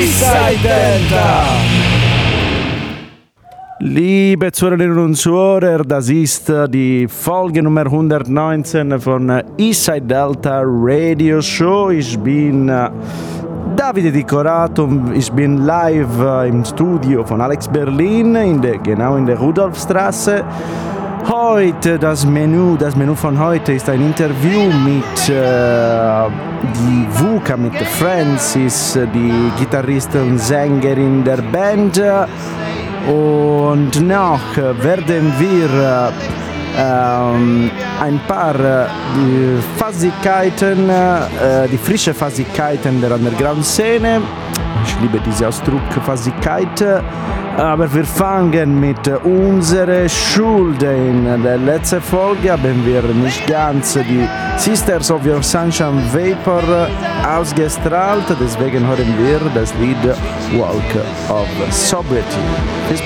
Eastside Delta. Liebe Zuhörerinnen und Zuhörer, das ist die Folge Nummer 119 von Eastside Delta Radio Show. Ich bin Davide Di Corato, ich bin live im Studio von Alex Berlin, in der, genau in der Rudolfstraße. Heute das Menü, das Menü von heute ist ein Interview mit äh, die Vuka, mit Francis, die Gitarristin und Sängerin der Band. Und noch werden wir ähm, ein paar äh, Fassigkeiten, äh, die frische Fassigkeiten der Underground-Szene. Ich liebe diesen Ausdruck Fassigkeit. Aber wir fangen mit unserer Schuld. In der letzten Folge haben wir nicht ganz die Sisters of Your Sunshine Vapor ausgestrahlt. Deswegen hören wir das Lied Walk of Sobriety. Bis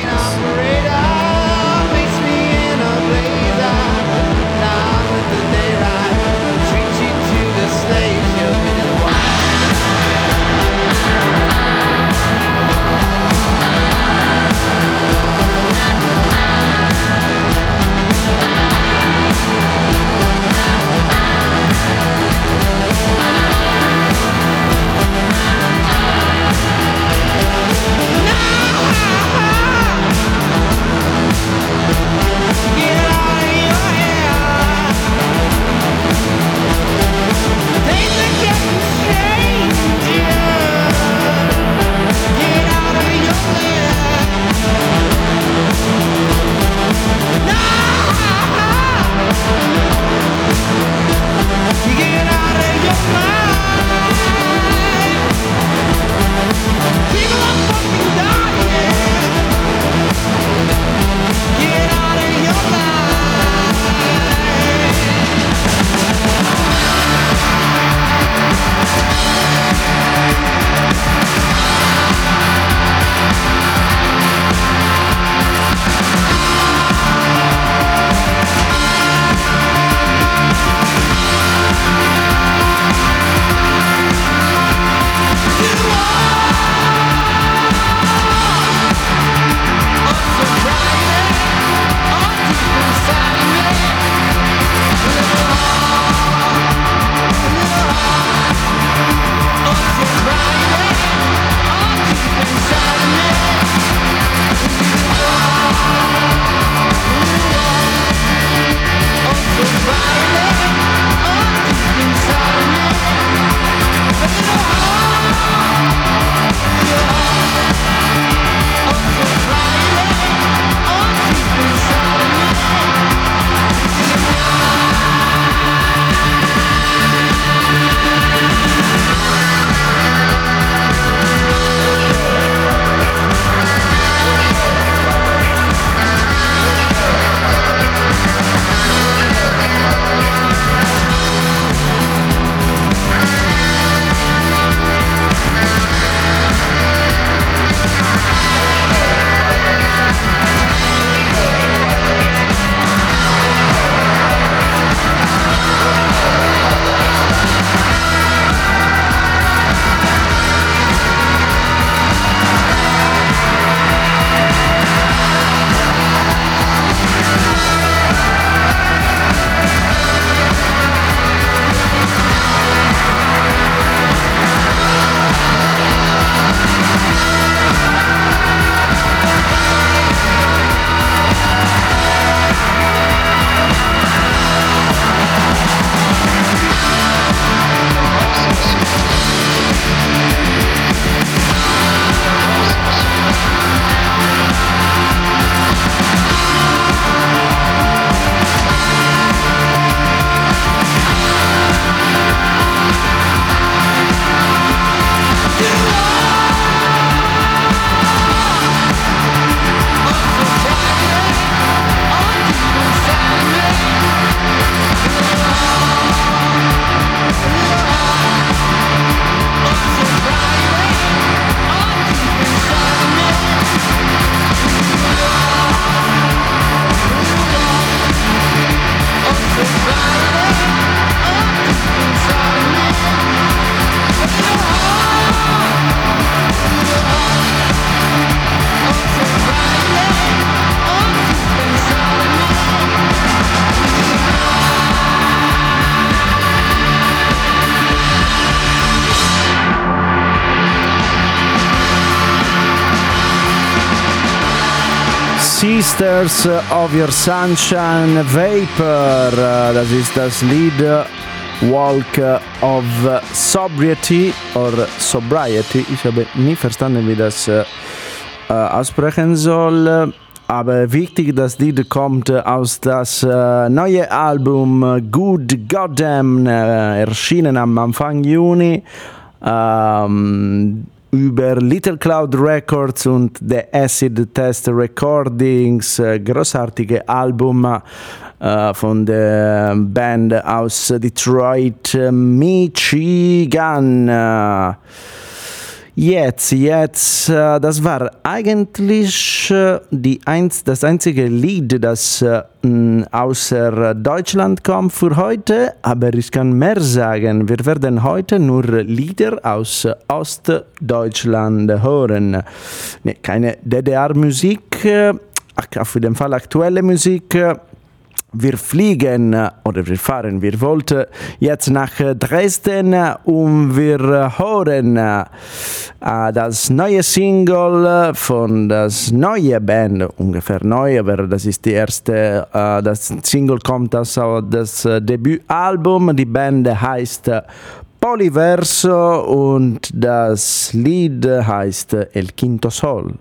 Sisters of Your Sunshine Vapor. Das ist das Lied Walk of Sobriety or Sobriety. Ich habe nie verstanden, wie das äh, aussprechen soll. Aber wichtig, das Lied kommt aus das äh, neue Album Good Goddamn, äh, erschienen am Anfang Juni. Ähm, über Little Cloud Records und The Acid Test Recordings, äh, großartige Album äh, von der Band aus Detroit, Michigan. Jetzt, jetzt, äh, das war eigentlich äh, die eins, das einzige Lied, das äh, außer Deutschland kommt für heute, aber ich kann mehr sagen. Wir werden heute nur Lieder aus Ostdeutschland hören. Nee, keine DDR-Musik, auf jeden Fall aktuelle Musik wir fliegen äh, oder wir fahren, wir wollten jetzt nach äh, Dresden äh, und wir hören das neue Single von das neue Band, ungefähr neu, aber das ist die erste, das Single kommt aus das Debütalbum, die Band heißt Polyverso und das Lied heißt El Quinto Sol.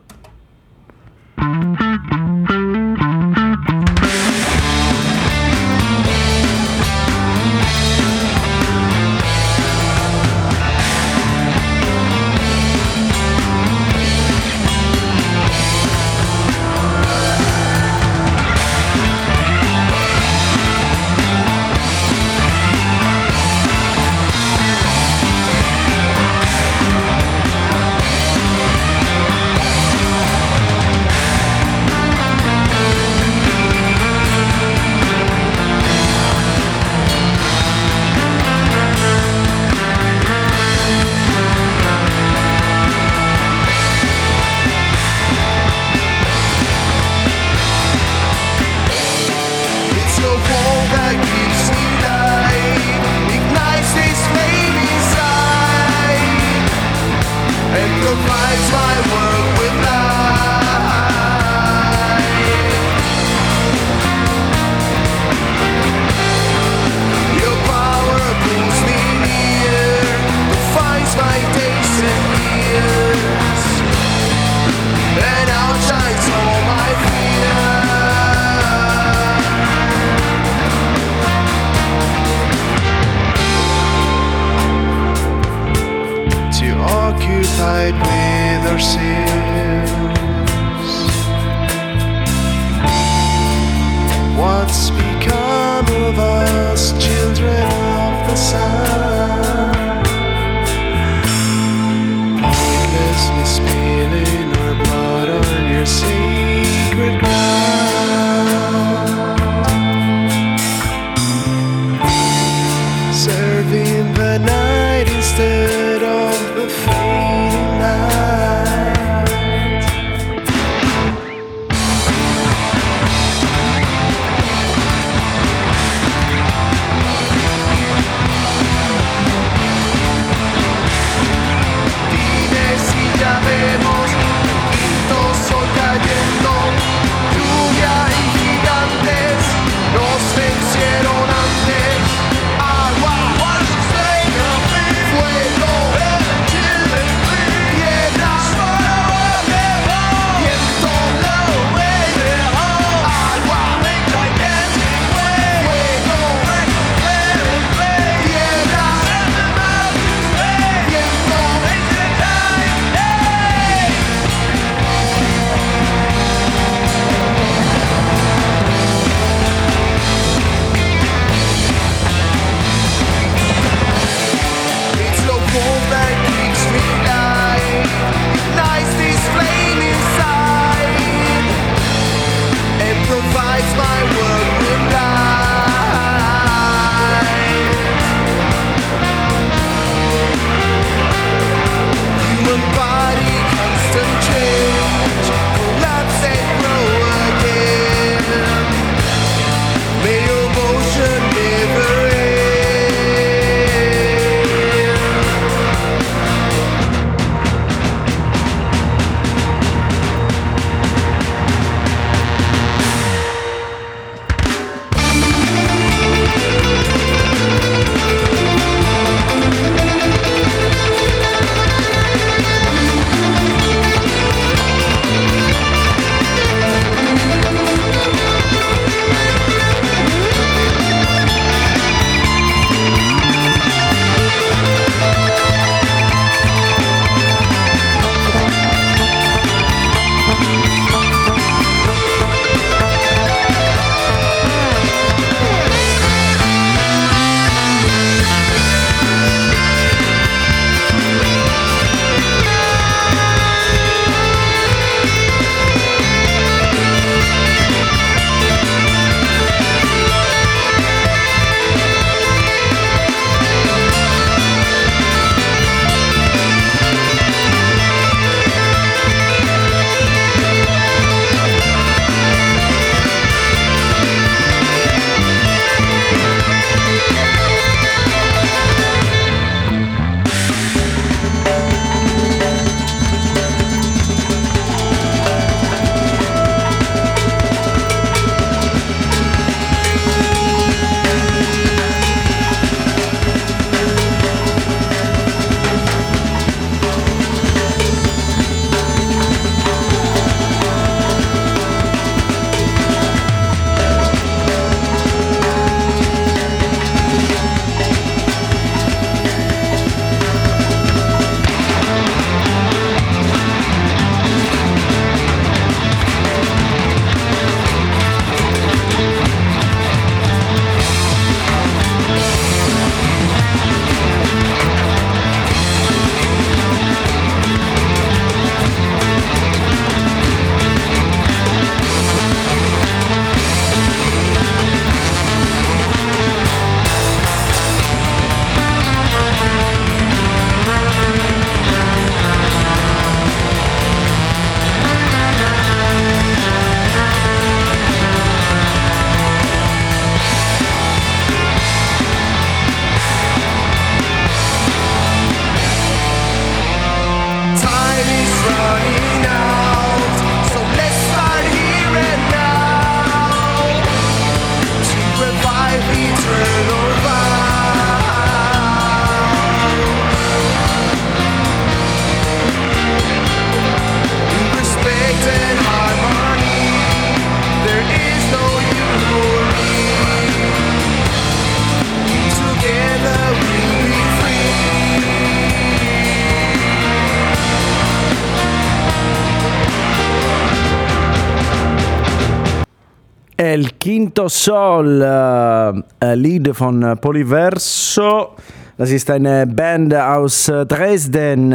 Quinto Sol, äh, Lied von Polyverso. Das ist eine Band aus Dresden.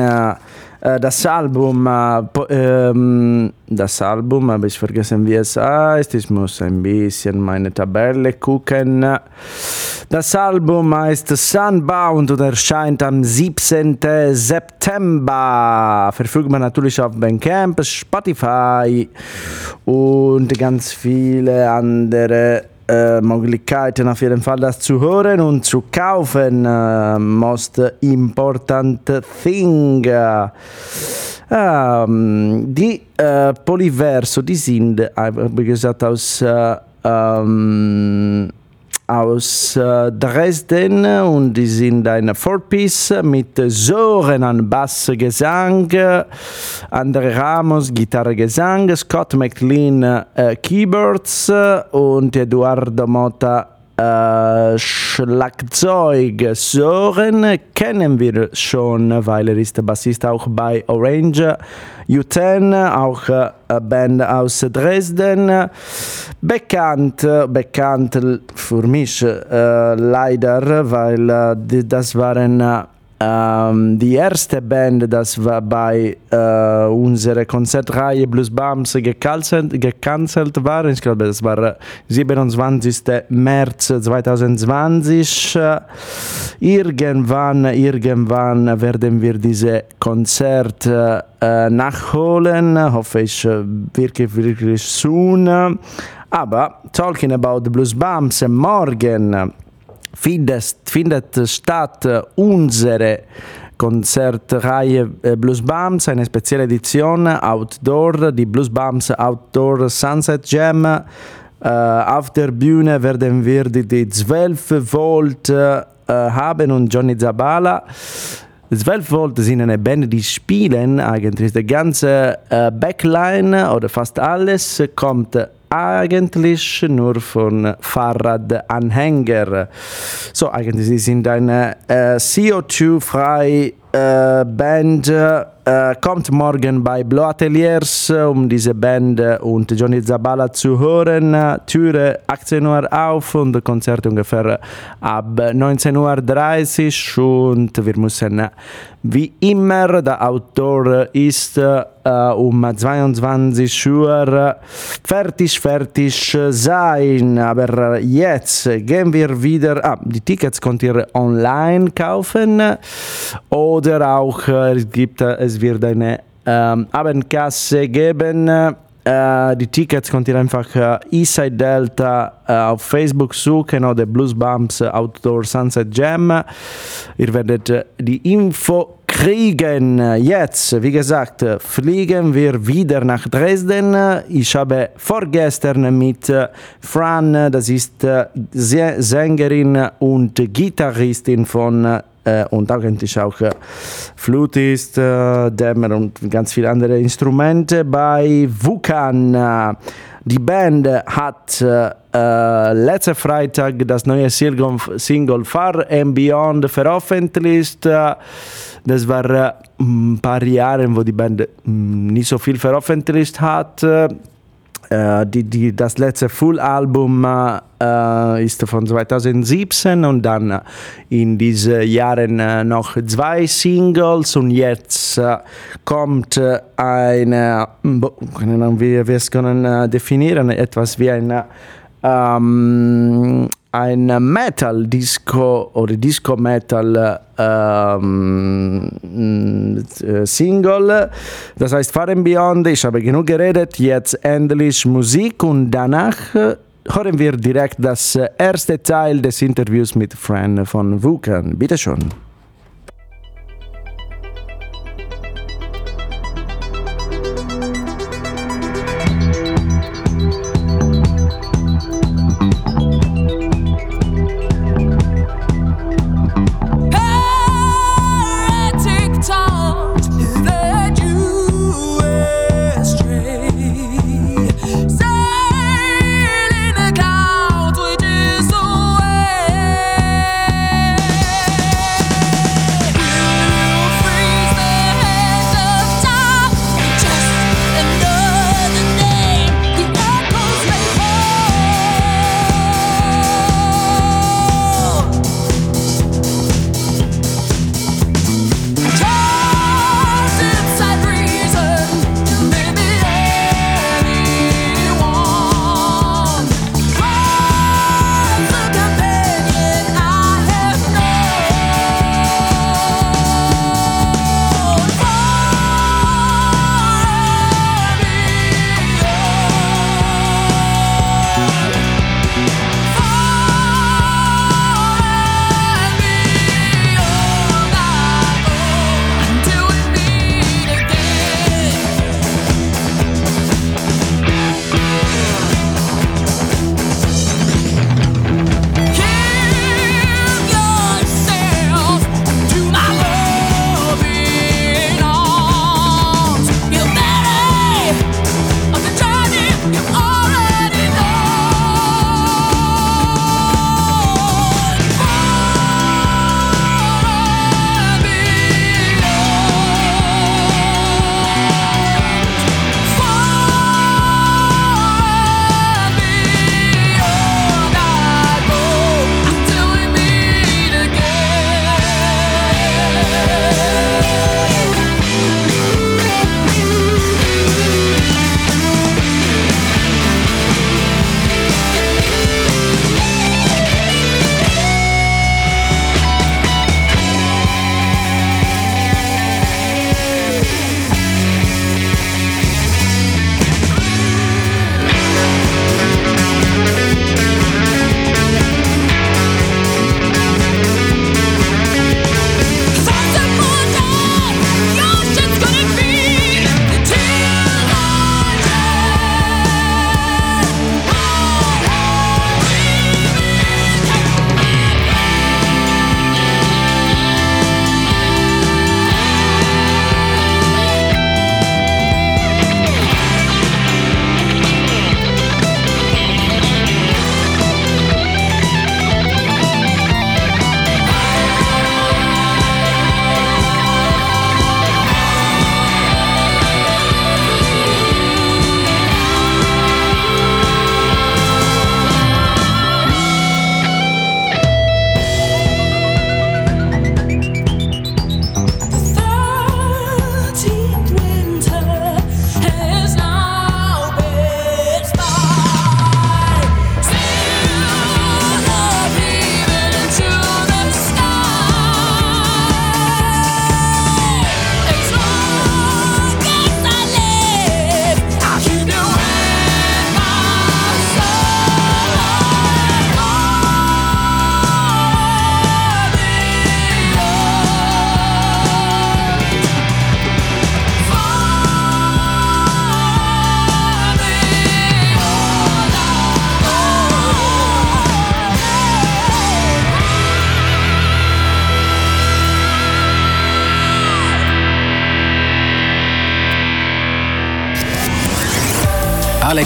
Äh, das Album, äh, das Album, habe ich vergessen, wie es heißt. Ich muss ein bisschen meine Tabelle gucken. Das Album heißt Sunbound und erscheint am 17. September. Verfügbar natürlich auf Bandcamp, Spotify und ganz viele andere äh, Möglichkeiten auf jeden Fall das zu hören und zu kaufen. Äh, most important thing. Ähm, die äh, Polyverso, die sind, wie gesagt, aus ähm, aus äh, Dresden und die sind eine Four-Piece mit Sören an Bass, Gesang, Andre Ramos Gitarre, Gesang, Scott McLean äh, Keyboards und Eduardo Mota äh, Schlagzeug. Sören kennen wir schon, weil er ist Bassist auch bei Orange U10, auch äh, Band aus Dresden. Bekannt, bekannt für mich äh, leider, weil äh, das waren ähm, die erste Band, das war bei äh, unserer Konzertreihe Blues Bums gecancelt, war. Ich glaube, das war 27. März 2020. Irgendwann, irgendwann werden wir diese Konzert äh, nachholen. Hoffe ich wirklich, wirklich soon. Aber talking about Blues Bumps, morgen findet, findet statt unsere Konzertreihe äh, Blues Bums, eine spezielle Edition Outdoor, die Blues Bums Outdoor Sunset Jam. Äh, auf der Bühne werden wir die 12 Volt äh, haben und Johnny Zabala. 12 Volt sind eine Band, die spielen eigentlich die ganze Backline oder fast alles kommt eigentlich nur von Fahrradanhänger. So, eigentlich sind eine äh, CO2-frei äh, Band. Äh, kommt morgen bei Blow Ateliers, um diese Band und Johnny Zabala zu hören. Türe 18 Uhr auf und Konzert ungefähr ab 19.30 Uhr und wir müssen wie immer, der Autor ist äh, um 22 Uhr fertig, fertig sein. Aber jetzt gehen wir wieder. Ah, die Tickets könnt ihr online kaufen oder auch äh, es, gibt, es wird eine ähm, Abendkasse geben äh, die Tickets könnt ihr einfach äh, Eastside Delta äh, auf Facebook suchen oder Blues Bumps Outdoor Sunset Jam. Ihr werdet äh, die Info kriegen. Jetzt, wie gesagt, fliegen wir wieder nach Dresden. Ich habe vorgestern mit äh, Fran, das ist äh, Sängerin und Gitarristin von äh, und eigentlich auch äh, Flutist, äh, Dämmer und ganz viele andere Instrumente bei Vukan. Die Band hat äh, letzten Freitag das neue Single Far and Beyond veröffentlicht. Das war äh, ein paar Jahre, wo die Band nicht so viel veröffentlicht hat. Äh, die, die, das letzte Full-Album äh, ist von 2017 und dann in diesen Jahren äh, noch zwei Singles und jetzt äh, kommt eine, wie wir es können äh, definieren, etwas wie eine ähm, ein Metal Disco oder Disco Metal ähm, äh, Single. Das heißt Far and Beyond. Ich habe genug geredet. Jetzt endlich Musik und danach äh, hören wir direkt das äh, erste Teil des Interviews mit Fran von Vulcan. Bitte schon.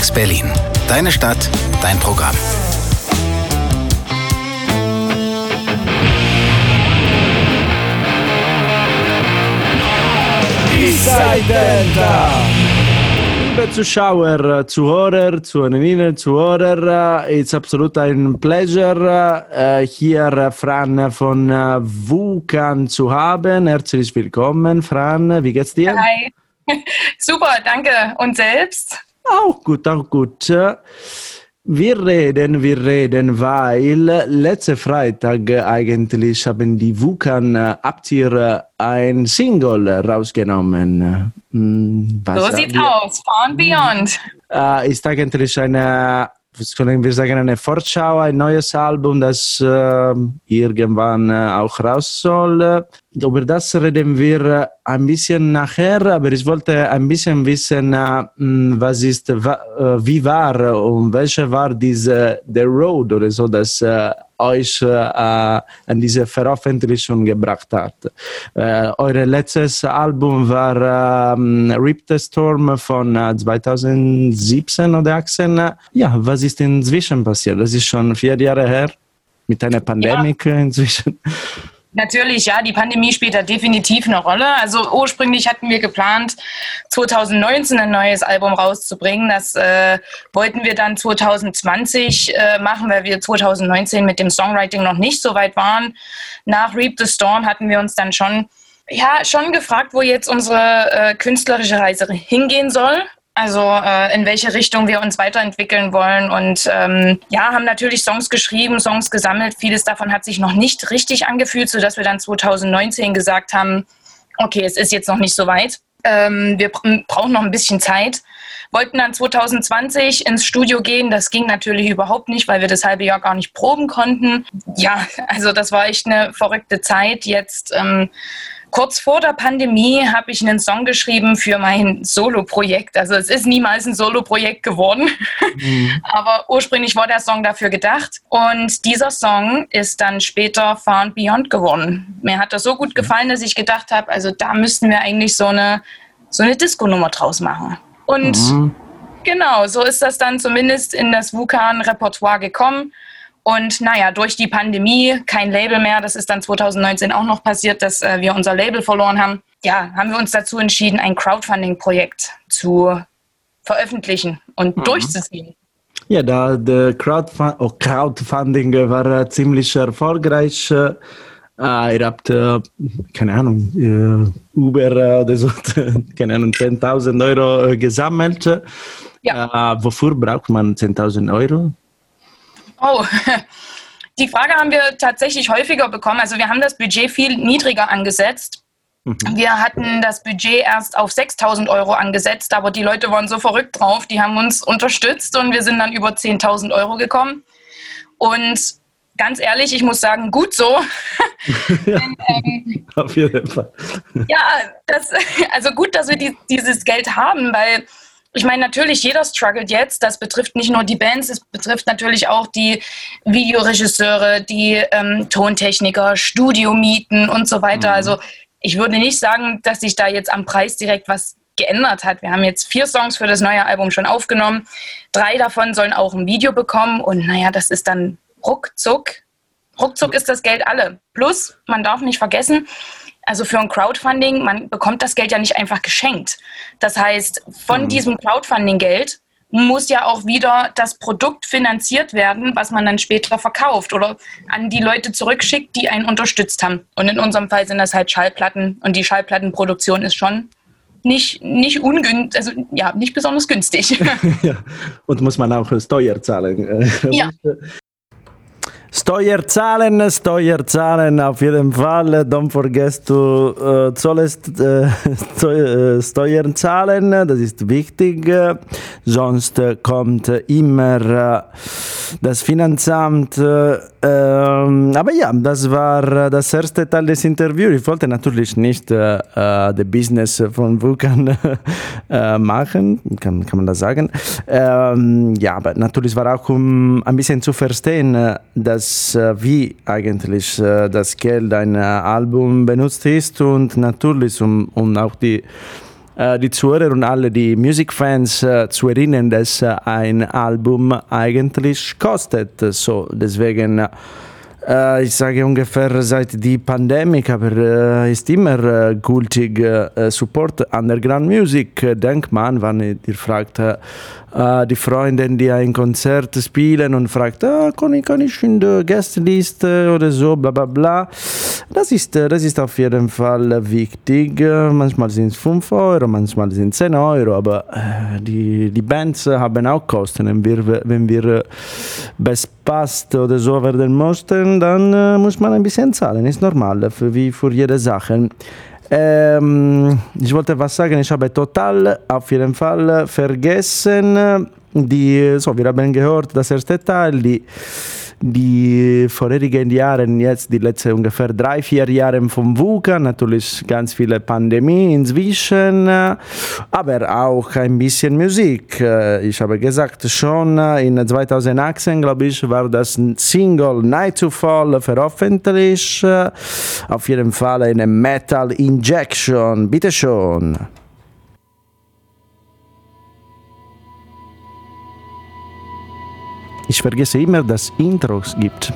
Alex Berlin. Deine Stadt, dein Programm. Delta! Liebe Zuschauer, Zuhörer, Zuhörerinnen, Zuhörer, es ist absolut ein Pleasure, äh, hier Fran von äh, Vulkan zu haben. Herzlich willkommen, Fran. Wie geht's dir? Hi. Super, danke. Und selbst? Auch gut, auch gut. Wir reden, wir reden, weil letzte Freitag eigentlich haben die Vulkan habt ihr ein Single rausgenommen. Hm, was so sieht's aus, Far and Beyond. Äh, ist eigentlich eine was können wir sagen, eine Vorschau, ein neues Album, das äh, irgendwann äh, auch raus soll. Über das reden wir ein bisschen nachher, aber ich wollte ein bisschen wissen, was ist, wa, äh, wie war und welche war diese, der Road oder so, das euch an diese Veröffentlichung gebracht hat. Euer letztes Album war ähm, Rip the Storm von äh, 2017 oder 2018. Ja, was ist inzwischen passiert? Das ist schon vier Jahre her mit einer Pandemie ja. inzwischen. Natürlich, ja, die Pandemie spielt da definitiv eine Rolle. Also ursprünglich hatten wir geplant, 2019 ein neues Album rauszubringen. Das äh, wollten wir dann 2020 äh, machen, weil wir 2019 mit dem Songwriting noch nicht so weit waren. Nach Reap the Storm hatten wir uns dann schon ja, schon gefragt, wo jetzt unsere äh, künstlerische Reise hingehen soll. Also äh, in welche Richtung wir uns weiterentwickeln wollen und ähm, ja, haben natürlich Songs geschrieben, Songs gesammelt. Vieles davon hat sich noch nicht richtig angefühlt, sodass wir dann 2019 gesagt haben, okay, es ist jetzt noch nicht so weit. Ähm, wir brauchen noch ein bisschen Zeit. Wollten dann 2020 ins Studio gehen. Das ging natürlich überhaupt nicht, weil wir das halbe Jahr gar nicht proben konnten. Ja, also das war echt eine verrückte Zeit. Jetzt ähm, Kurz vor der Pandemie habe ich einen Song geschrieben für mein Solo-Projekt. Also es ist niemals ein Solo-Projekt geworden, mhm. aber ursprünglich war der Song dafür gedacht. Und dieser Song ist dann später Far and Beyond geworden. Mir hat das so gut gefallen, dass ich gedacht habe, also da müssten wir eigentlich so eine, so eine Disco-Nummer draus machen. Und mhm. genau, so ist das dann zumindest in das Vulkan-Repertoire gekommen. Und naja, durch die Pandemie kein Label mehr. Das ist dann 2019 auch noch passiert, dass äh, wir unser Label verloren haben. Ja, haben wir uns dazu entschieden, ein Crowdfunding-Projekt zu veröffentlichen und mhm. durchzuziehen. Ja, da der Crowdfund oh, Crowdfunding war äh, ziemlich erfolgreich. Äh, ihr habt, äh, keine Ahnung, äh, über äh, oder so, keine Ahnung, 10.000 Euro gesammelt. Ja. wofür braucht man 10.000 Euro? Oh, die Frage haben wir tatsächlich häufiger bekommen. Also wir haben das Budget viel niedriger angesetzt. Mhm. Wir hatten das Budget erst auf 6000 Euro angesetzt, aber die Leute waren so verrückt drauf, die haben uns unterstützt und wir sind dann über 10.000 Euro gekommen. Und ganz ehrlich, ich muss sagen, gut so. Ja, Denn, ähm, auf jeden Fall. Ja, das, also gut, dass wir die, dieses Geld haben, weil ich meine, natürlich, jeder struggelt jetzt. Das betrifft nicht nur die Bands, es betrifft natürlich auch die Videoregisseure, die ähm, Tontechniker, Studiomieten und so weiter. Mhm. Also ich würde nicht sagen, dass sich da jetzt am Preis direkt was geändert hat. Wir haben jetzt vier Songs für das neue Album schon aufgenommen. Drei davon sollen auch ein Video bekommen. Und naja, das ist dann ruckzuck. Ruckzuck ist das Geld alle. Plus, man darf nicht vergessen, also für ein Crowdfunding, man bekommt das Geld ja nicht einfach geschenkt. Das heißt, von mhm. diesem Crowdfunding-Geld muss ja auch wieder das Produkt finanziert werden, was man dann später verkauft oder an die Leute zurückschickt, die einen unterstützt haben. Und in unserem Fall sind das halt Schallplatten und die Schallplattenproduktion ist schon nicht, nicht ungünstig, also ja, nicht besonders günstig. ja. Und muss man auch Steuer zahlen. Ja. Steuerzahlen, Steuerzahlen auf jeden Fall. Don't forget to uh, sollest uh, Steuern zahlen, das ist wichtig. Sonst kommt immer das Finanzamt. Ähm, aber ja, das war das erste Teil des Interviews. Ich wollte natürlich nicht äh, das Business von Vulkan äh, machen, kann, kann man das sagen. Ähm, ja, aber natürlich war auch um ein bisschen zu verstehen, dass dass, äh, wie eigentlich äh, das Geld ein Album benutzt ist und natürlich um, um auch die äh, die Zuhörer und alle die Musikfans äh, zu erinnern, dass ein Album eigentlich kostet. So, deswegen äh, ich sage ungefähr seit die Pandemie, aber äh, ist immer äh, gültig äh, Support Underground Music. Denkt man, wenn ihr fragt, äh, die Freundin, die ein Konzert spielen und fragt, ah, kann, ich, kann ich in der Gästeliste oder so, bla bla bla. Das ist, das ist auf jeden Fall wichtig. Manchmal sind es 5 Euro, manchmal sind es 10 Euro, aber äh, die, die Bands haben auch Kosten. Wenn wir, wenn wir Best oder so werden möchten, dann äh, muss man ein bisschen zahlen. Ist normal, für, wie für jede Sache. Ähm, ich wollte was sagen, ich habe total auf jeden Fall vergessen, die, so, wir haben gehört, das erste Teil, die die vorherigen Jahre, jetzt die letzten ungefähr drei, vier Jahre vom VUCA, natürlich ganz viele Pandemie inzwischen, aber auch ein bisschen Musik. Ich habe gesagt, schon in 2018, glaube ich, war das Single Night to Fall veröffentlicht. Auf jeden Fall eine Metal Injection. Bitte schon. Ich vergesse immer, dass Intros gibt.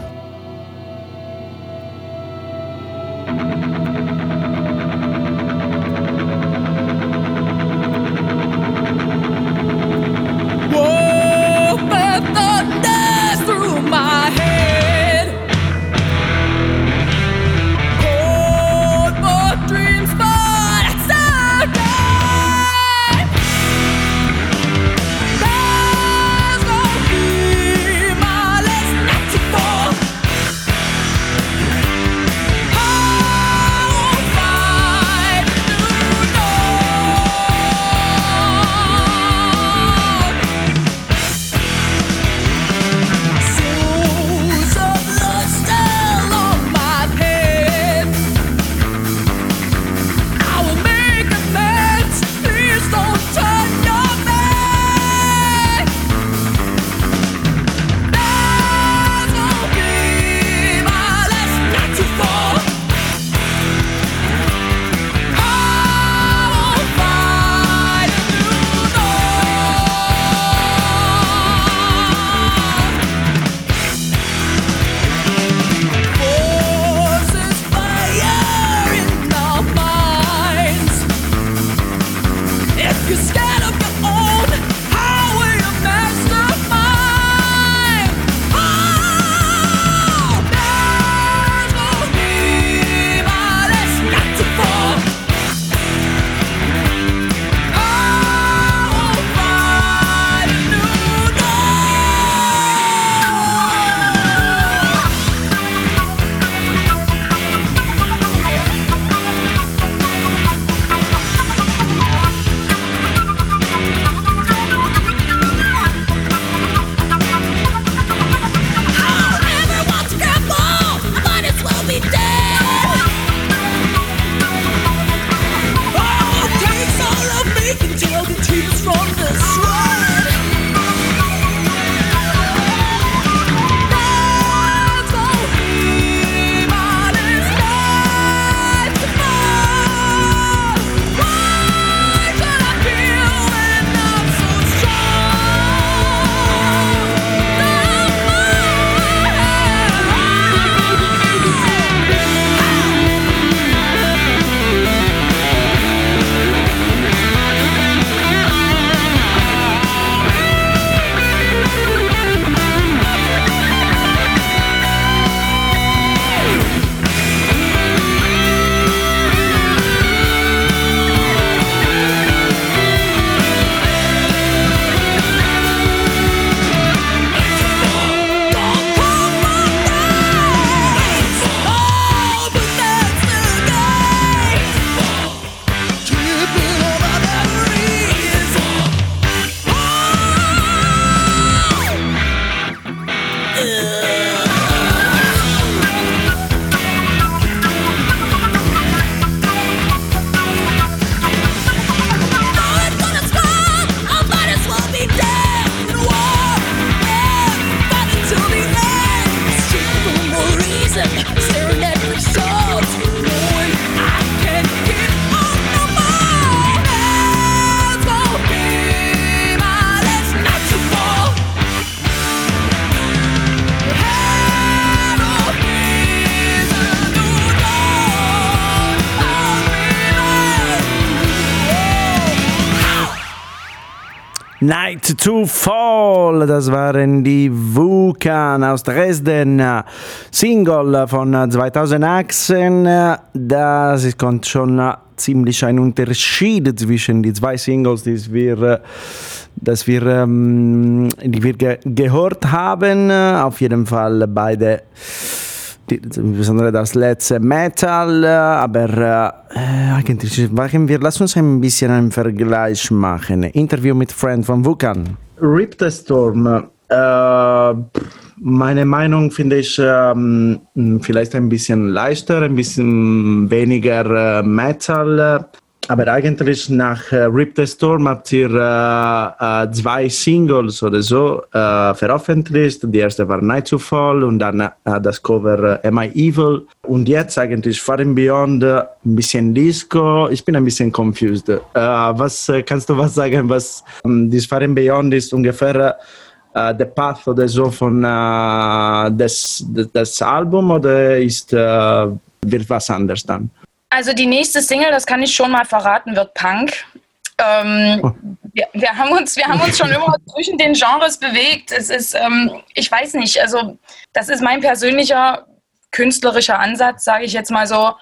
Night to Fall, das waren die Vulkan aus Dresden, Single von 2018. Das kommt schon ziemlich ein Unterschied zwischen die zwei Singles, die wir, dass wir, ähm, die wir ge gehört haben. Auf jeden Fall beide insbesondere das letzte Metal, aber äh, eigentlich machen wir, lass uns ein bisschen einen Vergleich machen. Interview mit Friend von Vulkan. Rip the Storm. Äh, meine Meinung finde ich äh, vielleicht ein bisschen leichter, ein bisschen weniger äh, Metal. Aber eigentlich nach äh, Rip the Storm habt ihr äh, äh, zwei Singles oder so äh, veröffentlicht. Die erste war Night to Fall und dann äh, das Cover äh, Am I Evil. Und jetzt eigentlich Far and Beyond, ein bisschen Disco. Ich bin ein bisschen confused. was kannst du was sagen, was ähm, das Far and Beyond ist ungefähr der Path oder so von des, des, des Album oder ist wird was anders dann? Also die nächste Single, das kann ich schon mal verraten, wird Punk. Ähm, oh. wir, wir, haben uns, wir haben uns schon immer zwischen den Genres bewegt. Es ist, ähm, ich weiß nicht, also das ist mein persönlicher künstlerischer Ansatz, sage ich jetzt mal so.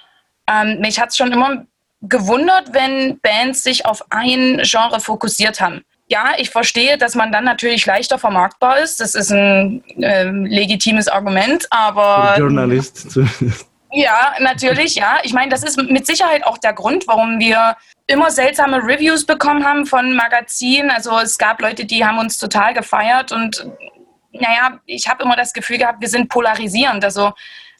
Ähm, mich hat es schon immer gewundert, wenn Bands sich auf ein Genre fokussiert haben. Ja, ich verstehe, dass man dann natürlich leichter vermarktbar ist. Das ist ein äh, legitimes Argument, aber. Journalist zumindest. Ja, natürlich, ja. Ich meine, das ist mit Sicherheit auch der Grund, warum wir immer seltsame Reviews bekommen haben von Magazinen. Also es gab Leute, die haben uns total gefeiert und naja, ich habe immer das Gefühl gehabt, wir sind polarisierend. Also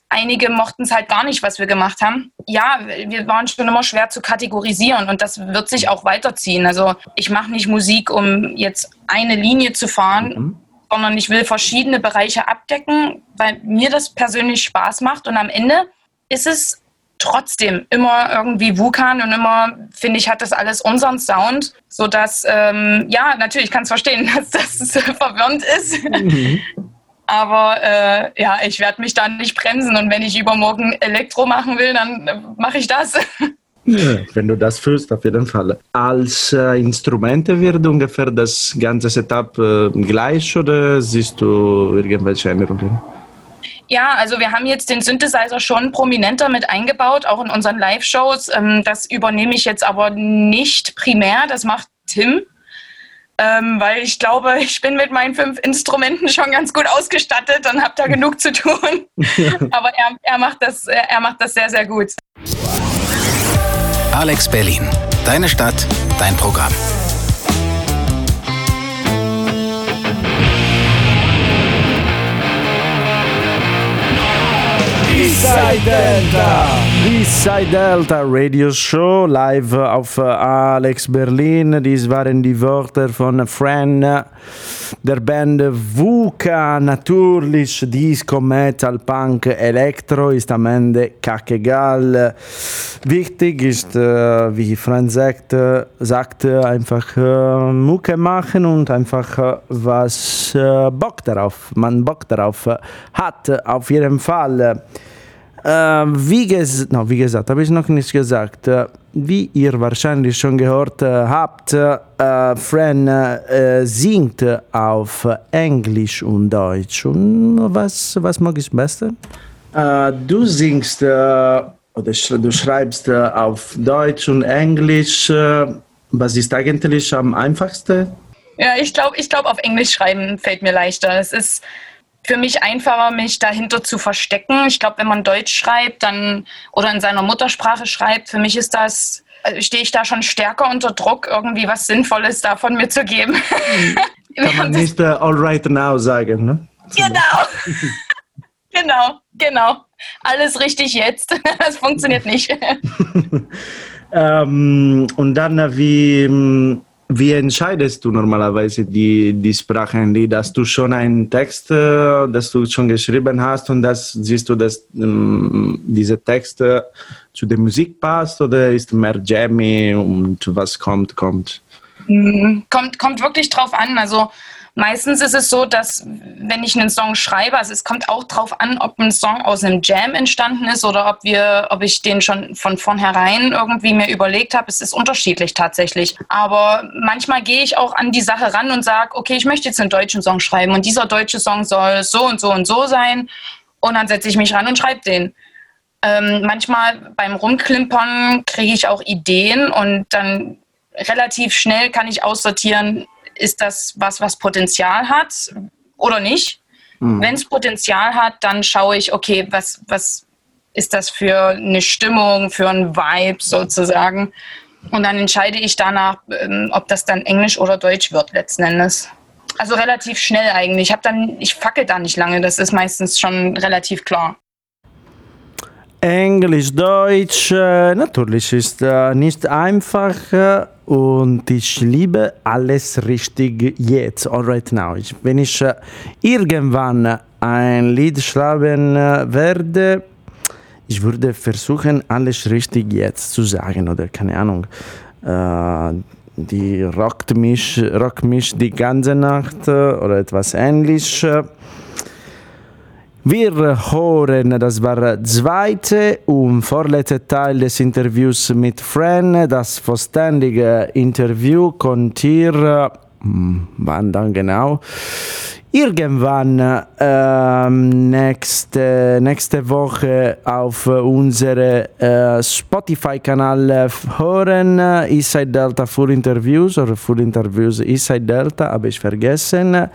einige mochten es halt gar nicht, was wir gemacht haben. Ja, wir waren schon immer schwer zu kategorisieren und das wird sich auch weiterziehen. Also ich mache nicht Musik, um jetzt eine Linie zu fahren, mhm. sondern ich will verschiedene Bereiche abdecken, weil mir das persönlich Spaß macht und am Ende ist es trotzdem immer irgendwie Vulkan und immer, finde ich, hat das alles unseren Sound, sodass, ähm, ja, natürlich kann es verstehen, dass das verwirrend ist. Mhm. Aber äh, ja, ich werde mich da nicht bremsen und wenn ich übermorgen Elektro machen will, dann äh, mache ich das. Ja, wenn du das fühlst, auf jeden Fall. Als äh, Instrumente wird ungefähr das ganze Setup äh, gleich oder siehst du irgendwelche Änderungen? Ja, also wir haben jetzt den Synthesizer schon prominenter mit eingebaut, auch in unseren Live-Shows. Ähm, das übernehme ich jetzt aber nicht primär, das macht Tim. Ähm, weil ich glaube, ich bin mit meinen fünf Instrumenten schon ganz gut ausgestattet und habe da genug zu tun. aber er, er, macht das, er macht das sehr, sehr gut. Alex Berlin, deine Stadt, dein Programm. Eastside Delta. Eastside Delta Radio Show live auf Alex Berlin. Dies waren die Wörter von Fran der Band VUCA. Natürlich Disco, Metal, Punk, Elektro ist am Ende kackegal. Wichtig ist, äh, wie Fran sagt, sagt einfach äh, Mucke machen und einfach was äh, Bock darauf, man Bock darauf hat. Auf jeden Fall. Äh, wie, ges no, wie gesagt, habe ich noch nicht gesagt. Äh, wie ihr wahrscheinlich schon gehört äh, habt, äh, Fran äh, singt auf Englisch und Deutsch. Und was, was mag ich am besten? Äh, du singst oder du schreibst auf Deutsch und Englisch. was ist eigentlich am einfachsten? Ja, ich glaube, ich glaub, auf Englisch schreiben fällt mir leichter. Es ist für mich einfacher, mich dahinter zu verstecken. Ich glaube, wenn man Deutsch schreibt, dann oder in seiner Muttersprache schreibt, für mich ist das also stehe ich da schon stärker unter Druck, irgendwie was Sinnvolles davon mir zu geben. Kann man nicht uh, all right now sagen, ne? Genau. genau, genau. Alles richtig jetzt. Das funktioniert nicht. ähm, und dann, wie hm, wie entscheidest du normalerweise die, die Sprachen, dass du schon einen Text, äh, das du schon geschrieben hast und das siehst du, dass ähm, diese Texte zu der Musik passt oder ist mehr Jammy und was kommt, kommt? Mhm. Kommt, kommt wirklich drauf an. Also Meistens ist es so, dass wenn ich einen Song schreibe, also es kommt auch darauf an, ob ein Song aus einem Jam entstanden ist oder ob wir, ob ich den schon von vornherein irgendwie mir überlegt habe. Es ist unterschiedlich tatsächlich. Aber manchmal gehe ich auch an die Sache ran und sage, okay, ich möchte jetzt einen deutschen Song schreiben und dieser deutsche Song soll so und so und so sein. Und dann setze ich mich ran und schreibe den. Ähm, manchmal beim Rumklimpern kriege ich auch Ideen und dann relativ schnell kann ich aussortieren, ist das was, was Potenzial hat oder nicht. Mhm. Wenn es Potenzial hat, dann schaue ich, okay, was, was ist das für eine Stimmung, für ein Vibe sozusagen. Und dann entscheide ich danach, ähm, ob das dann Englisch oder Deutsch wird letzten Endes. Also relativ schnell eigentlich. Ich habe dann, ich fackel da nicht lange. Das ist meistens schon relativ klar. Englisch, Deutsch, äh, natürlich ist äh, nicht einfach äh, und ich liebe alles richtig jetzt, all right now. Ich, wenn ich äh, irgendwann ein Lied schreiben äh, werde, ich würde versuchen, alles richtig jetzt zu sagen oder keine Ahnung. Äh, die rockt mich, rockt mich die ganze Nacht oder etwas ähnliches. Wir hören, das war der zweite und vorletzte Teil des Interviews mit Fran, das vollständige Interview könnt ihr, hm, wann dann genau, irgendwann ähm, nächste, nächste Woche auf unserem äh, Spotify-Kanal hören. Eastside Delta Full Interviews oder Full Interviews Eastside Delta, habe ich vergessen.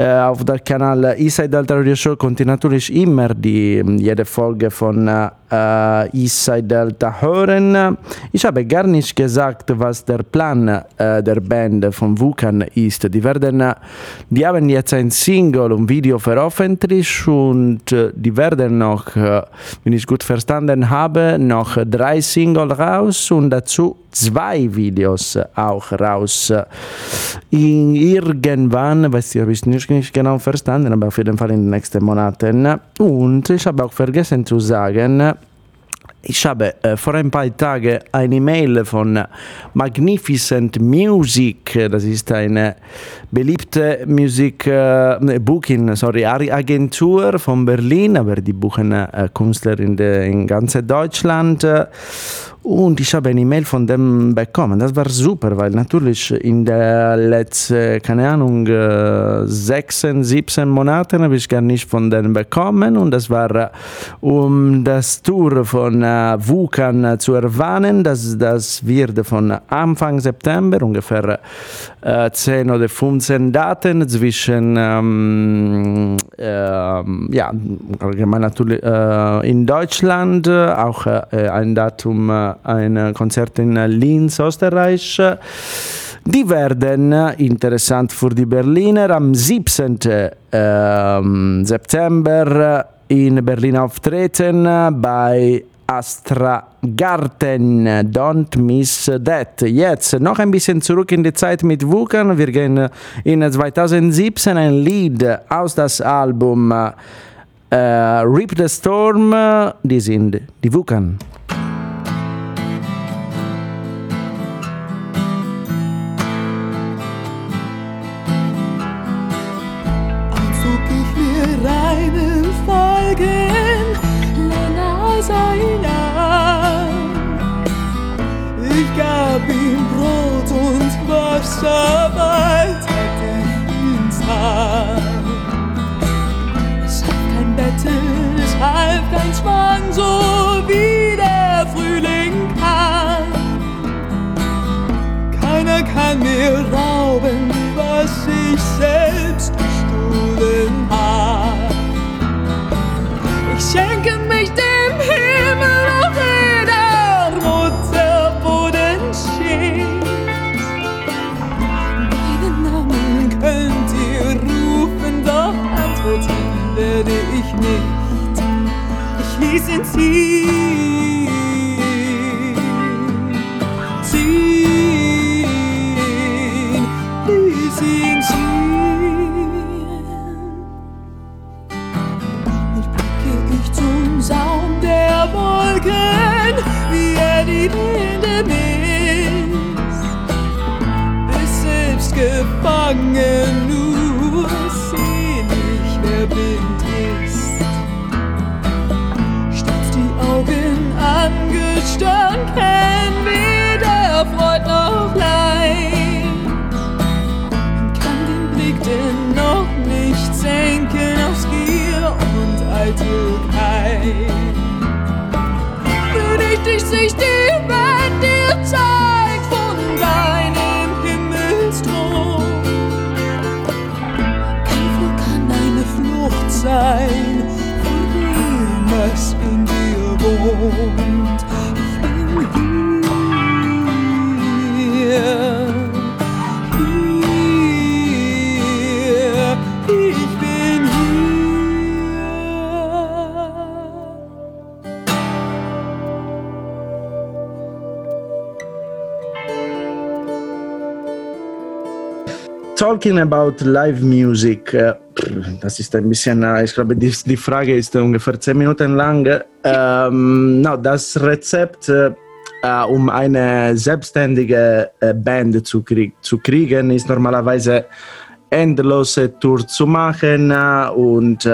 Äh, auf der Kanal Eastside Delta Radio Show kommt natürlich immer die, jede Folge von äh, Eastside Delta hören. Ich habe gar nicht gesagt, was der Plan äh, der Band von Vulkan ist. Die, werden, die haben jetzt ein Single und Video veröffentlicht und die werden noch, wenn ich gut verstanden habe, noch drei Singles raus und dazu zwei Videos auch raus. In irgendwann, weiß ich, habe ich nicht genau verstanden, aber auf jeden Fall in den nächsten Monaten. Und ich habe auch vergessen zu sagen, ich habe äh, vor ein paar Tagen eine E-Mail von Magnificent Music, das ist eine beliebte Musik äh, Booking, sorry, Agentur von Berlin, aber die buchen äh, Künstler in, de, in ganz Deutschland. Und ich habe eine E-Mail von dem bekommen. Das war super, weil natürlich in den letzten, keine Ahnung, 16, 17 Monaten habe ich gar nicht von denen bekommen. Und das war, um das Tour von Vulkan zu erwähnen. Das, das wird von Anfang September ungefähr äh, 10 oder 15 Daten zwischen, ähm, äh, ja, allgemein natürlich äh, in Deutschland, auch äh, ein Datum ein Konzert in Linz, Österreich. Die werden, interessant für die Berliner, am 17. Ähm, September in Berlin auftreten bei Astra Garten. Don't miss that. Jetzt noch ein bisschen zurück in die Zeit mit Vulkan. Wir gehen in 2017 ein Lied aus das Album äh, Rip the Storm. Die sind die Vulkan. Es half kein Schwan, so wie der Frühling kann. Keiner kann mir rauben, was ich selbst Ich ließ Talking about live music, äh, das ist ein bisschen, äh, ich glaube, die, die Frage ist ungefähr zehn Minuten lang. Ähm, no, das Rezept, äh, um eine selbstständige Band zu, krieg zu kriegen, ist normalerweise endlose Tour zu machen und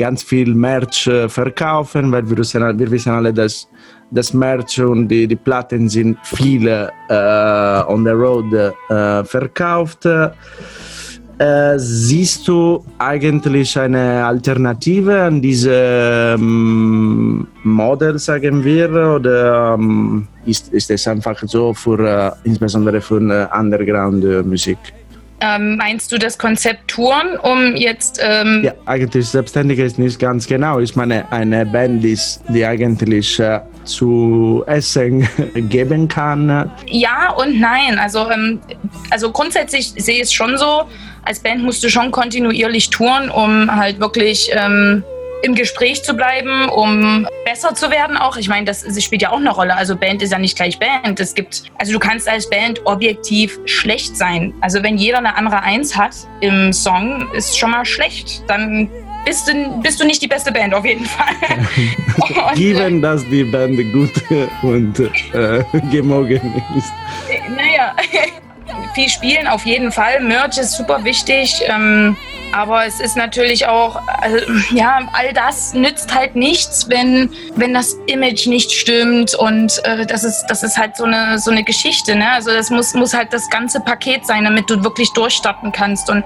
ganz viel Merch verkaufen, weil wir wissen, wir wissen alle, dass das Merch und die, die Platten sind viele äh, on the road äh, verkauft. Äh, siehst du eigentlich eine Alternative an diese ähm, Modell, sagen wir, oder ähm, ist, ist es einfach so für äh, insbesondere für äh, Underground-Musik? Ähm, meinst du das Konzept Touren, um jetzt. Ähm ja, eigentlich Selbstständige ist nicht ganz genau. Ich meine, eine Band ist, die eigentlich äh, zu essen geben kann. Ja und nein. Also, ähm, also grundsätzlich sehe ich es schon so. Als Band musst du schon kontinuierlich touren, um halt wirklich ähm, im Gespräch zu bleiben, um besser zu werden auch. Ich meine, das, das, spielt ja auch eine Rolle. Also Band ist ja nicht gleich Band. Es gibt, also du kannst als Band objektiv schlecht sein. Also wenn jeder eine andere Eins hat im Song, ist schon mal schlecht. Dann bist du, bist du nicht die beste Band auf jeden Fall. Given, dass die Band gut und äh, gemogen ist. Naja, viel spielen auf jeden Fall. Merch ist super wichtig. Ähm, aber es ist natürlich auch, also, ja, all das nützt halt nichts, wenn, wenn das Image nicht stimmt. Und äh, das, ist, das ist halt so eine, so eine Geschichte. Ne? Also das muss, muss halt das ganze Paket sein, damit du wirklich durchstarten kannst. Und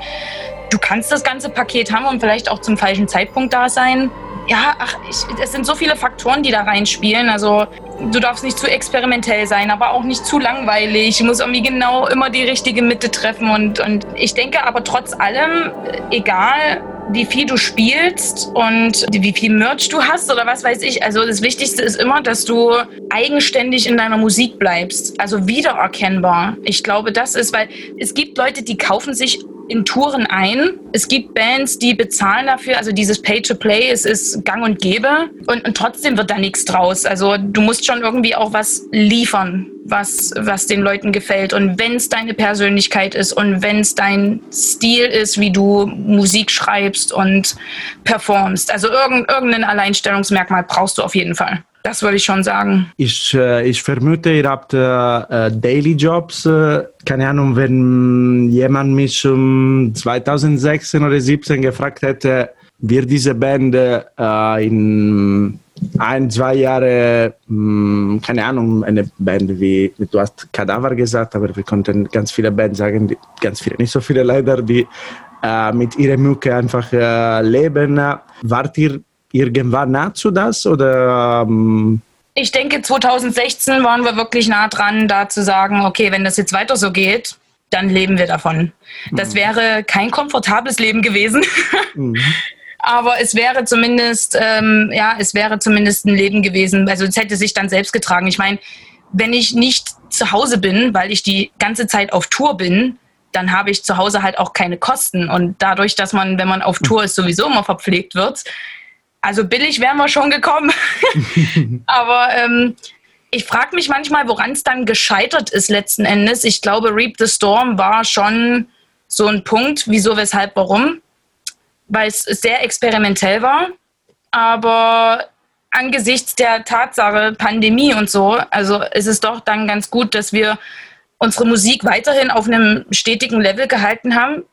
du kannst das ganze Paket haben und vielleicht auch zum falschen Zeitpunkt da sein. Ja, ach, ich, es sind so viele Faktoren, die da reinspielen. Also du darfst nicht zu experimentell sein, aber auch nicht zu langweilig. Du musst irgendwie genau immer die richtige Mitte treffen. Und, und ich denke aber trotz allem, egal wie viel du spielst und wie viel Merch du hast oder was weiß ich. Also das Wichtigste ist immer, dass du eigenständig in deiner Musik bleibst. Also wiedererkennbar. Ich glaube, das ist, weil es gibt Leute, die kaufen sich in Touren ein. Es gibt Bands, die bezahlen dafür, also dieses Pay-to-Play, es ist gang und gäbe und, und trotzdem wird da nichts draus. Also du musst schon irgendwie auch was liefern, was, was den Leuten gefällt. Und wenn es deine Persönlichkeit ist und wenn es dein Stil ist, wie du Musik schreibst und performst, also irgend, irgendein Alleinstellungsmerkmal brauchst du auf jeden Fall. Das würde ich schon sagen. Ich, äh, ich vermute, ihr habt äh, äh Daily Jobs. Äh, keine Ahnung, wenn jemand mich um 2016 oder 2017 gefragt hätte, wird diese Band äh, in ein, zwei Jahre, mh, hm, keine Ahnung, eine Band wie, du hast Kadaver gesagt, aber wir konnten ganz viele Bands sagen, die, ganz viele, nicht so viele leider, die äh, mit ihrer Mucke einfach leben. Wart ihr irgendwann nah zu das oder? Ähm ich denke, 2016 waren wir wirklich nah dran, da zu sagen, okay, wenn das jetzt weiter so geht, dann leben wir davon. Das mhm. wäre kein komfortables Leben gewesen. Mhm. Aber es wäre zumindest, ähm, ja, es wäre zumindest ein Leben gewesen. Also es hätte sich dann selbst getragen. Ich meine, wenn ich nicht zu Hause bin, weil ich die ganze Zeit auf Tour bin, dann habe ich zu Hause halt auch keine Kosten. Und dadurch, dass man, wenn man auf Tour ist, sowieso immer verpflegt wird, also billig wären wir schon gekommen. Aber ähm, ich frage mich manchmal, woran es dann gescheitert ist letzten Endes. Ich glaube, Reap the Storm war schon so ein Punkt, wieso, weshalb, warum. Weil es sehr experimentell war. Aber angesichts der Tatsache Pandemie und so, also ist es doch dann ganz gut, dass wir unsere Musik weiterhin auf einem stetigen Level gehalten haben.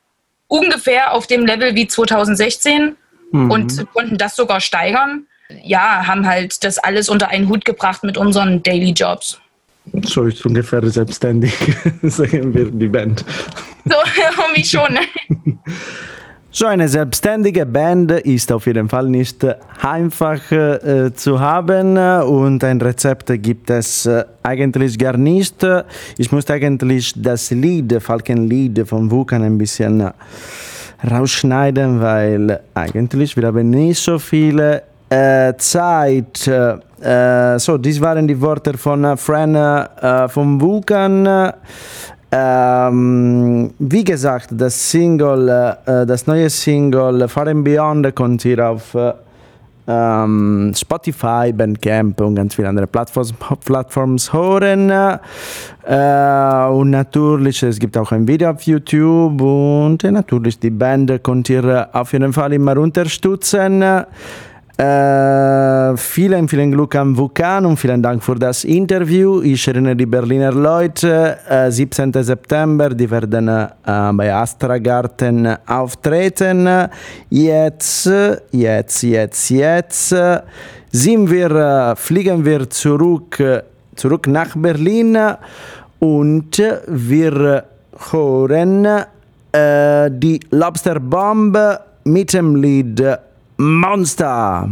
Ungefähr auf dem Level wie 2016 mhm. und konnten das sogar steigern. Ja, haben halt das alles unter einen Hut gebracht mit unseren Daily Jobs. So ist ungefähr selbstständig, sagen wir die Band. So, irgendwie schon. Ne? So eine selbstständige Band ist auf jeden Fall nicht einfach äh, zu haben und ein Rezept gibt es äh, eigentlich gar nicht. Ich muss eigentlich das Lied, Falkenlied von Vulkan ein bisschen rausschneiden, weil eigentlich wir haben nicht so viele äh, Zeit. Äh, so, dies waren die Worte von Fran äh, von Vulkan. Ähm, wie gesagt, das Single, äh, das neue Single Far and Beyond kommt hier auf äh, ähm, Spotify, Bandcamp und ganz viele andere Plattforms, Plattforms hören. Äh, und natürlich, es gibt auch ein Video auf YouTube und natürlich die Band könnt ihr auf jeden Fall immer unterstützen. Äh, vielen, vielen Glück am Vulkan und vielen Dank für das Interview. Ich erinnere die Berliner Leute, äh, 17. September, die werden äh, bei Astra Garten auftreten. Jetzt, jetzt, jetzt, jetzt sind wir, äh, fliegen wir zurück, zurück nach Berlin und wir hören äh, die Lobster Bomb mit dem Lied Monster.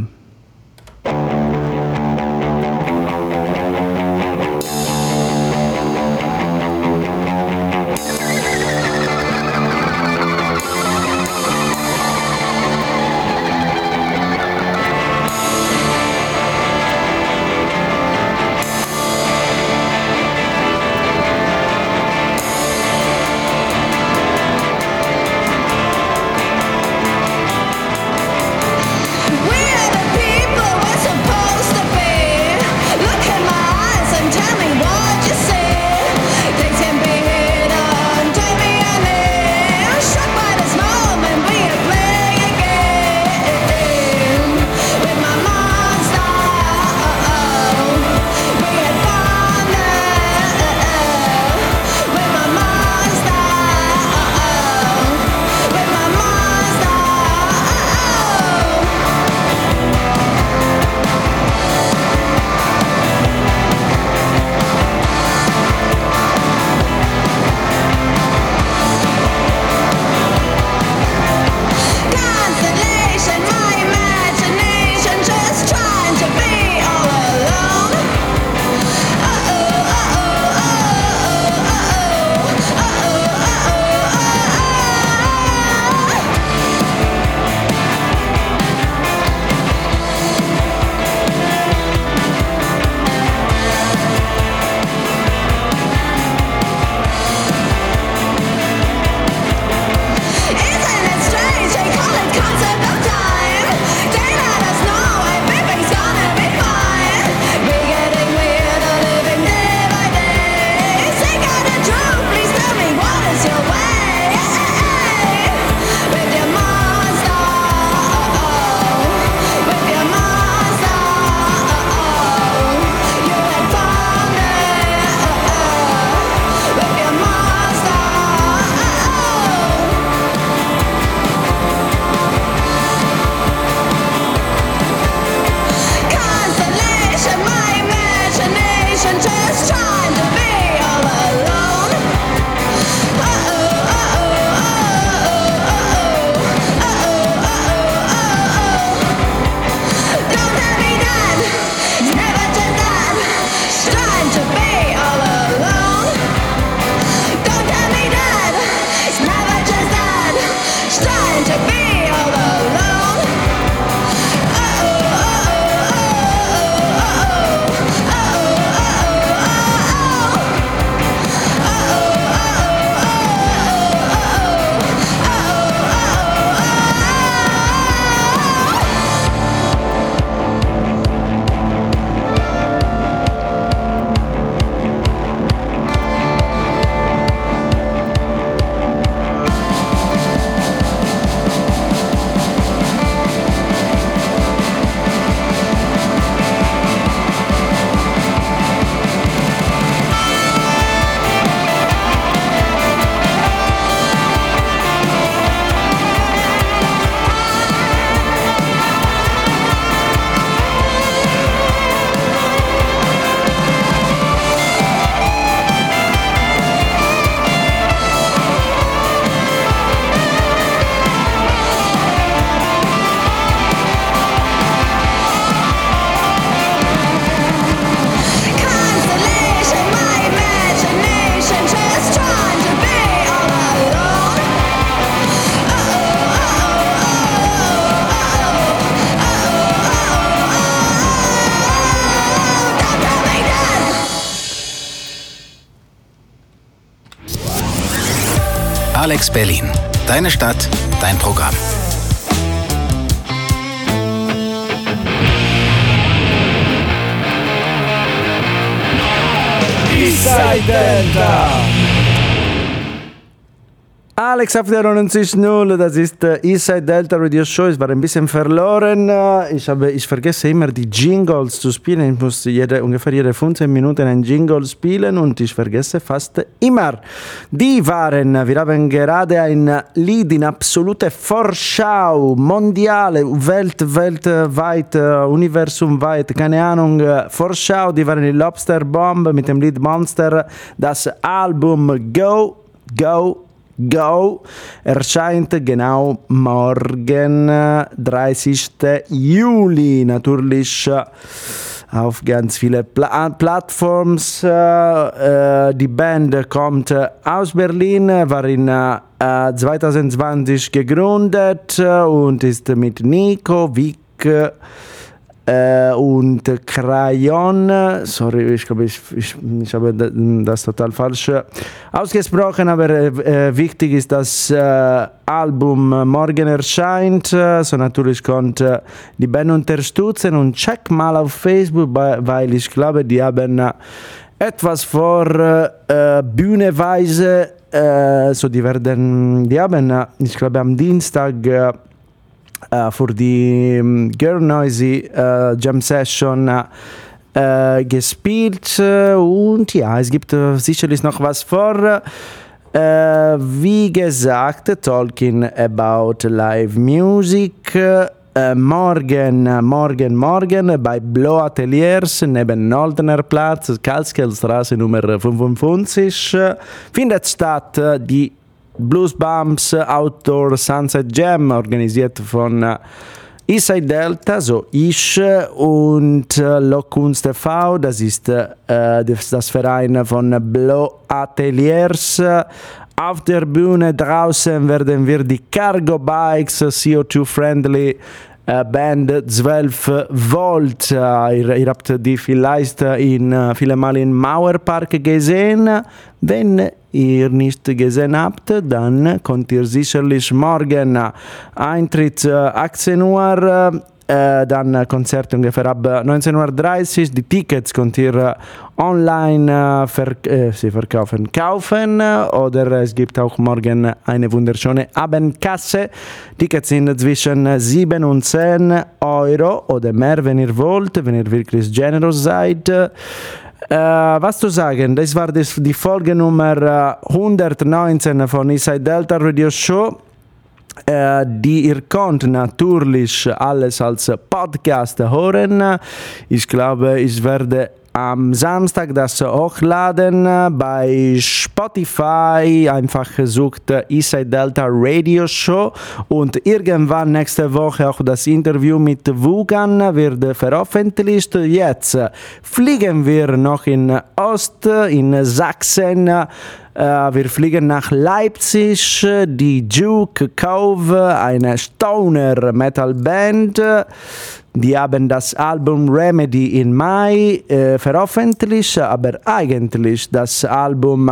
Alex Berlin. Deine Stadt, dein Programm. Eastside Delta. Alex auf der 90.0, das ist der Eastside Delta Radio Show. Es war ein bisschen verloren. Ich, habe, ich vergesse immer die Jingles zu spielen. Ich muss jede, ungefähr jede 15 Minuten ein Jingle spielen und ich vergesse fast immer. Die waren, wir haben gerade ein Lied in absolute Vorschau, mondiale, Welt, weltweit, universumweit, keine Ahnung, Vorschau. Die waren die Lobster Bomb mit dem Lied Monster. Das Album Go, Go, Go erscheint genau morgen, 30. Juli. Natürlich auf ganz viele Pla Plattforms. Äh, die Band kommt aus Berlin, war in äh, 2020 gegründet und ist mit Nico, Vic, äh, und Crayon, sorry, ich glaube, ich, ich, ich habe das total falsch ausgesprochen, aber äh, wichtig ist, dass äh, Album morgen erscheint, so natürlich konnte die Band unterstützen und check mal auf Facebook, weil ich glaube, die haben etwas vor äh, Bühneweise, äh, so die werden, die haben, ich glaube, am Dienstag uh, für die um, Girl Noisy uh, Jam Session uh, gespielt und ja, es gibt sicherlich noch was vor. wie gesagt, talking about live music. morgen, morgen, morgen bei Blow Ateliers neben Noldener Platz, Kalskelstraße Nummer 55, findet statt die Blues Bumps Outdoor Sunset Jam, organisiert von äh, Eastside Delta, so ich und äh, Lokunst TV, das ist äh, das Verein von Blow Ateliers. Auf der Bühne draußen werden wir die Cargo Bikes CO2-friendly äh, Band 12 Volt. Äh, ihr, ihr, habt die vielleicht in, äh, viele Mal im Mauerpark gesehen. Wenn ihr nicht gesehen habt, dann könnt ihr sicherlich morgen Eintritt 18 Uhr äh, dann Konzert ungefähr ab 19.30 Uhr. Die Tickets könnt ihr online verk äh, verkaufen, kaufen oder es gibt auch morgen eine wunderschöne Abendkasse. Tickets sind zwischen 7 und 10 Euro oder mehr, wenn ihr wollt, wenn ihr wirklich generös seid. Äh, was zu sagen, das war das, die Folge Nummer 119 von Inside Delta Radio Show. Äh, die ihr könnt natürlich alles als Podcast hören. Ich glaube, ich werde am Samstag das hochladen bei Spotify. Einfach sucht Eastside Delta Radio Show und irgendwann nächste Woche auch das Interview mit Wugan wird veröffentlicht. Jetzt fliegen wir noch in Ost, in Sachsen. Äh, wir fliegen nach Leipzig, die Duke Cove, eine Stoner Metal Band. Die haben das Album Remedy in Mai äh, veröffentlicht, aber eigentlich das Album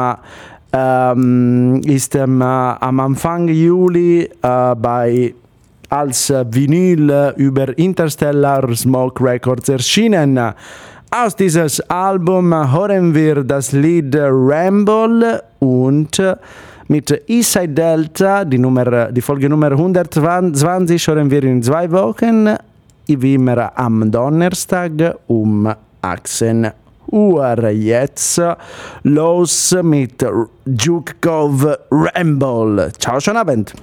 ähm, ist ähm, am Anfang Juli äh, bei als Vinyl über Interstellar Smoke Records erschienen. Aus dieses Album hören wir das Lied Ramble und mit Eastside Delta, die, Nummer, die Folge Nummer 120, hören wir in zwei Wochen, wie immer am Donnerstag um 18 Uhr. Jetzt los mit Juke Cove Ramble. Ciao, schönen Abend.